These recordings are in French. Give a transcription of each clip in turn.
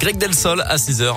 Greg Delsol à 6h.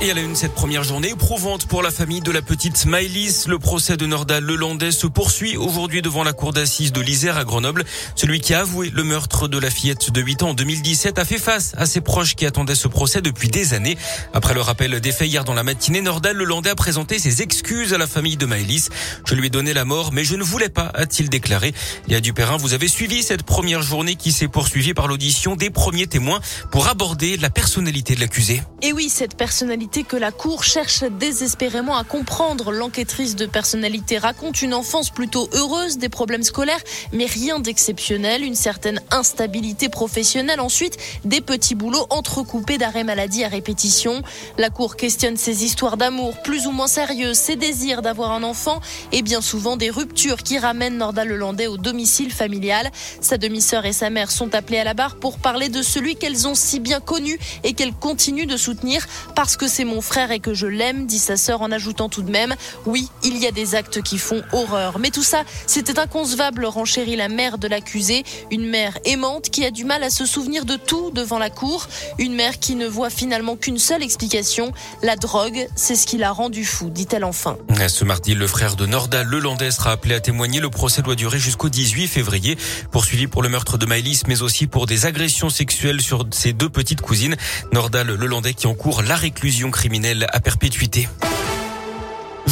Et à la une, cette première journée éprouvante pour la famille de la petite Maëlys. Le procès de Nordal Lelandais se poursuit aujourd'hui devant la cour d'assises de l'Isère à Grenoble. Celui qui a avoué le meurtre de la fillette de 8 ans en 2017 a fait face à ses proches qui attendaient ce procès depuis des années. Après le rappel des faits hier dans la matinée, Nordal Lelandais a présenté ses excuses à la famille de Maëlys. Je lui ai donné la mort, mais je ne voulais pas, a-t-il déclaré. Léa Dupérin, vous avez suivi cette première journée qui s'est poursuivie par l'audition des premiers témoins pour aborder la personnalité de l'accusé. Et oui, cette personnalité que la Cour cherche désespérément à comprendre. L'enquêtrice de personnalité raconte une enfance plutôt heureuse, des problèmes scolaires, mais rien d'exceptionnel, une certaine instabilité professionnelle. Ensuite, des petits boulots entrecoupés d'arrêts maladie à répétition. La Cour questionne ses histoires d'amour plus ou moins sérieuses, ses désirs d'avoir un enfant et bien souvent des ruptures qui ramènent Norda Lelandais au domicile familial. Sa demi-sœur et sa mère sont appelées à la barre pour parler de celui qu'elles ont si bien connu et qu'elles continuent de soutenir parce que c'est mon frère et que je l'aime, dit sa sœur en ajoutant tout de même, oui, il y a des actes qui font horreur. Mais tout ça, c'était inconcevable, renchérit la mère de l'accusé, une mère aimante qui a du mal à se souvenir de tout devant la cour, une mère qui ne voit finalement qu'une seule explication, la drogue, c'est ce qui l'a rendu fou, dit-elle enfin. Ce mardi, le frère de Norda Lelandais sera appelé à témoigner. Le procès doit durer jusqu'au 18 février, poursuivi pour le meurtre de Maëlys, mais aussi pour des agressions sexuelles sur ses deux petites cousines. Nordal Lelandais qui encourt la réclusion criminelle à perpétuité.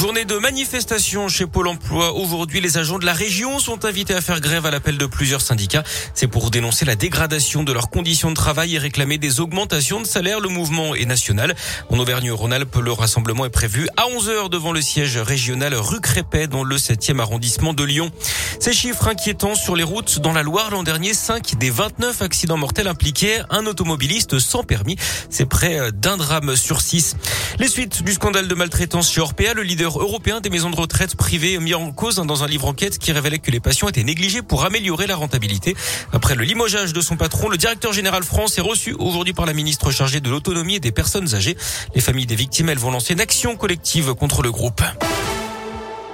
Journée de manifestation chez Pôle emploi. Aujourd'hui, les agents de la région sont invités à faire grève à l'appel de plusieurs syndicats. C'est pour dénoncer la dégradation de leurs conditions de travail et réclamer des augmentations de salaire. Le mouvement est national. En Auvergne-Rhône-Alpes, le rassemblement est prévu à 11h devant le siège régional rue Crépet dans le 7e arrondissement de Lyon. Ces chiffres inquiétants sur les routes dans la Loire l'an dernier, 5 des 29 accidents mortels impliqués un automobiliste sans permis. C'est près d'un drame sur 6. Les suites du scandale de maltraitance chez Orpea, le leader européen des maisons de retraite privées mis en cause dans un livre enquête qui révélait que les patients étaient négligés pour améliorer la rentabilité. Après le limogeage de son patron, le directeur général France est reçu aujourd'hui par la ministre chargée de l'autonomie et des personnes âgées. Les familles des victimes, elles vont lancer une action collective contre le groupe.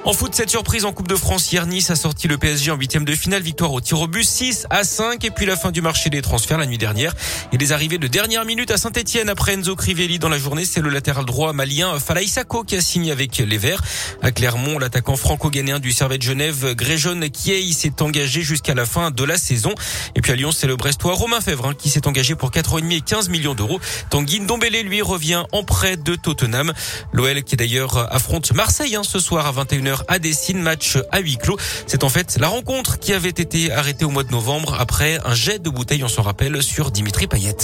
En foot, cette surprise en Coupe de France, hier Nice a sorti le PSG en huitième de finale, victoire au tir au but 6 à 5 et puis la fin du marché des transferts la nuit dernière et des arrivées de dernière minute à Saint-Etienne après Enzo Crivelli dans la journée, c'est le latéral droit malien Falaï Sako qui a signé avec les Verts. À Clermont, l'attaquant franco-ghanéen du Servette Genève, Gréjon Kiei s'est engagé jusqu'à la fin de la saison. Et puis à Lyon, c'est le Brestois Romain Fèvre hein, qui s'est engagé pour 4,5 et 15 millions d'euros. Tanguy Ndombele, lui, revient en prêt de Tottenham. L'OL qui d'ailleurs affronte Marseille hein, ce soir à 21h à Dessine, match à huis clos. C'est en fait la rencontre qui avait été arrêtée au mois de novembre après un jet de bouteille, on s'en rappelle, sur Dimitri Payet.